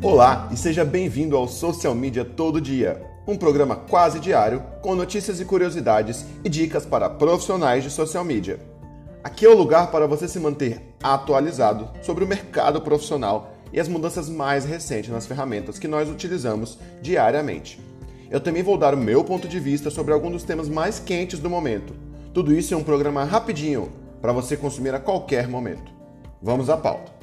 Olá e seja bem-vindo ao Social Media Todo Dia, um programa quase diário com notícias e curiosidades e dicas para profissionais de social media. Aqui é o lugar para você se manter atualizado sobre o mercado profissional e as mudanças mais recentes nas ferramentas que nós utilizamos diariamente. Eu também vou dar o meu ponto de vista sobre alguns dos temas mais quentes do momento. Tudo isso em um programa rapidinho para você consumir a qualquer momento. Vamos à pauta.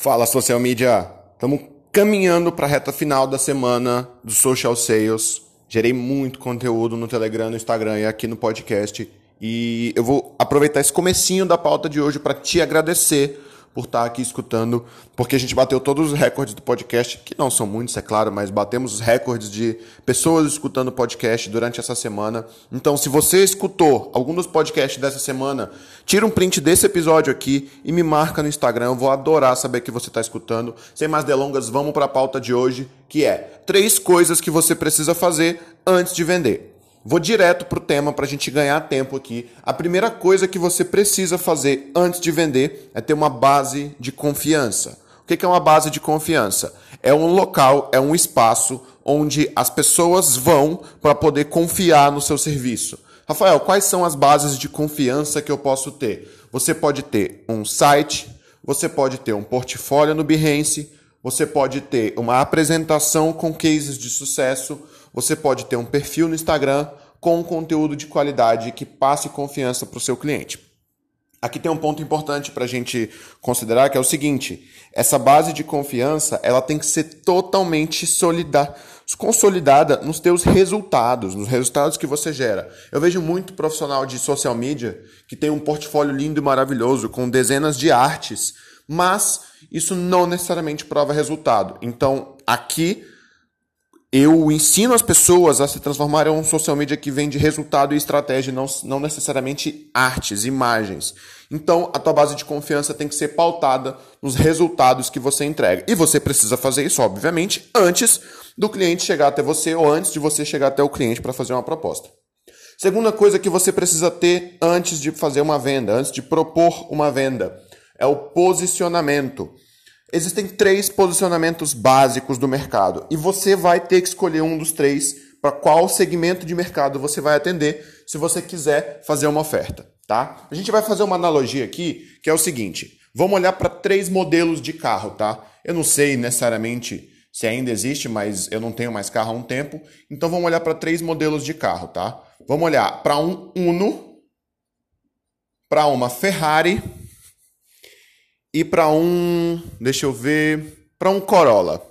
Fala social media! Estamos caminhando para a reta final da semana do Social Sales. Gerei muito conteúdo no Telegram, no Instagram e aqui no podcast. E eu vou aproveitar esse comecinho da pauta de hoje para te agradecer por estar aqui escutando, porque a gente bateu todos os recordes do podcast, que não são muitos, é claro, mas batemos os recordes de pessoas escutando o podcast durante essa semana. Então, se você escutou algum dos podcasts dessa semana, tira um print desse episódio aqui e me marca no Instagram. Eu vou adorar saber que você está escutando. Sem mais delongas, vamos para a pauta de hoje, que é três coisas que você precisa fazer antes de vender. Vou direto para o tema para a gente ganhar tempo aqui. A primeira coisa que você precisa fazer antes de vender é ter uma base de confiança. O que é uma base de confiança? É um local, é um espaço onde as pessoas vão para poder confiar no seu serviço. Rafael, quais são as bases de confiança que eu posso ter? Você pode ter um site, você pode ter um portfólio no Behance, você pode ter uma apresentação com cases de sucesso, você pode ter um perfil no Instagram com conteúdo de qualidade que passe confiança para o seu cliente. Aqui tem um ponto importante para a gente considerar que é o seguinte: essa base de confiança ela tem que ser totalmente consolidada nos teus resultados, nos resultados que você gera. Eu vejo muito profissional de social media que tem um portfólio lindo e maravilhoso com dezenas de artes, mas isso não necessariamente prova resultado. Então, aqui eu ensino as pessoas a se transformarem em um social media que vende resultado e estratégia, não, não necessariamente artes, imagens. Então, a tua base de confiança tem que ser pautada nos resultados que você entrega. E você precisa fazer isso, obviamente, antes do cliente chegar até você ou antes de você chegar até o cliente para fazer uma proposta. Segunda coisa que você precisa ter antes de fazer uma venda, antes de propor uma venda, é o posicionamento. Existem três posicionamentos básicos do mercado e você vai ter que escolher um dos três para qual segmento de mercado você vai atender se você quiser fazer uma oferta, tá? A gente vai fazer uma analogia aqui que é o seguinte: vamos olhar para três modelos de carro, tá? Eu não sei necessariamente se ainda existe, mas eu não tenho mais carro há um tempo, então vamos olhar para três modelos de carro, tá? Vamos olhar para um Uno, para uma Ferrari e para um, deixa eu ver, para um Corolla.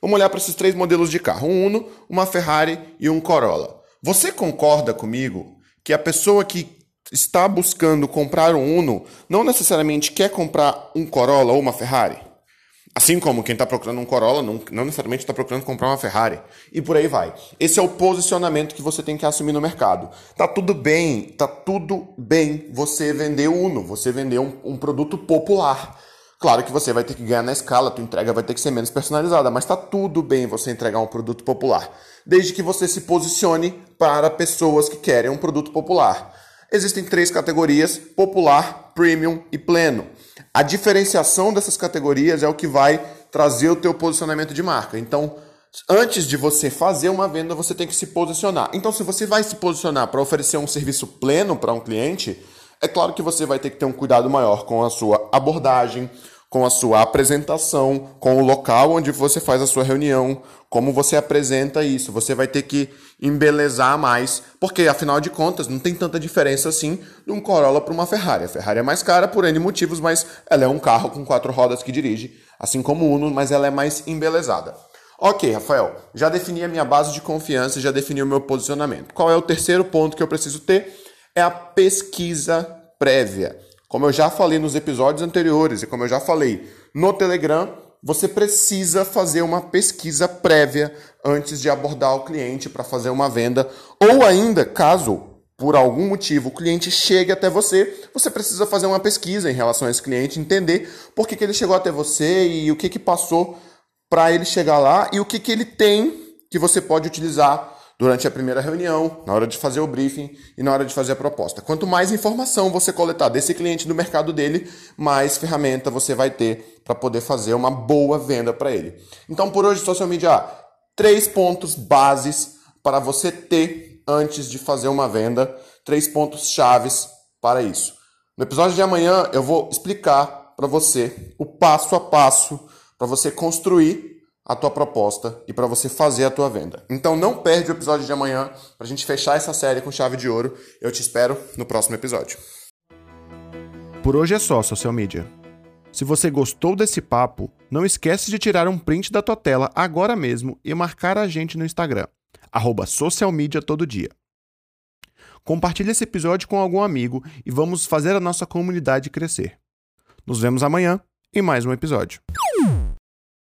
Vamos olhar para esses três modelos de carro: um Uno, uma Ferrari e um Corolla. Você concorda comigo que a pessoa que está buscando comprar um Uno não necessariamente quer comprar um Corolla ou uma Ferrari? Assim como quem está procurando um Corolla não, não necessariamente está procurando comprar uma Ferrari. E por aí vai. Esse é o posicionamento que você tem que assumir no mercado. Tá tudo bem, tá tudo bem você vender Uno, você vender um, um produto popular. Claro que você vai ter que ganhar na escala, tua entrega vai ter que ser menos personalizada, mas tá tudo bem você entregar um produto popular, desde que você se posicione para pessoas que querem um produto popular. Existem três categorias: popular, premium e pleno. A diferenciação dessas categorias é o que vai trazer o teu posicionamento de marca. Então, antes de você fazer uma venda, você tem que se posicionar. Então, se você vai se posicionar para oferecer um serviço pleno para um cliente, é claro que você vai ter que ter um cuidado maior com a sua abordagem, com a sua apresentação, com o local onde você faz a sua reunião, como você apresenta isso. Você vai ter que embelezar mais, porque afinal de contas não tem tanta diferença assim de um Corolla para uma Ferrari. A Ferrari é mais cara por N motivos, mas ela é um carro com quatro rodas que dirige, assim como o Uno, mas ela é mais embelezada. Ok, Rafael, já defini a minha base de confiança, já defini o meu posicionamento. Qual é o terceiro ponto que eu preciso ter? É a pesquisa prévia. Como eu já falei nos episódios anteriores e como eu já falei no Telegram, você precisa fazer uma pesquisa prévia antes de abordar o cliente para fazer uma venda. Ou ainda, caso por algum motivo o cliente chegue até você, você precisa fazer uma pesquisa em relação a esse cliente, entender por que, que ele chegou até você e o que, que passou para ele chegar lá e o que, que ele tem que você pode utilizar durante a primeira reunião, na hora de fazer o briefing e na hora de fazer a proposta. Quanto mais informação você coletar desse cliente do mercado dele, mais ferramenta você vai ter para poder fazer uma boa venda para ele. Então, por hoje, social media, três pontos bases para você ter antes de fazer uma venda, três pontos chaves para isso. No episódio de amanhã, eu vou explicar para você o passo a passo para você construir a tua proposta e para você fazer a tua venda. Então não perde o episódio de amanhã para a gente fechar essa série com chave de ouro. Eu te espero no próximo episódio. Por hoje é só, social media. Se você gostou desse papo, não esquece de tirar um print da tua tela agora mesmo e marcar a gente no Instagram, arroba todo dia. Compartilhe esse episódio com algum amigo e vamos fazer a nossa comunidade crescer. Nos vemos amanhã em mais um episódio.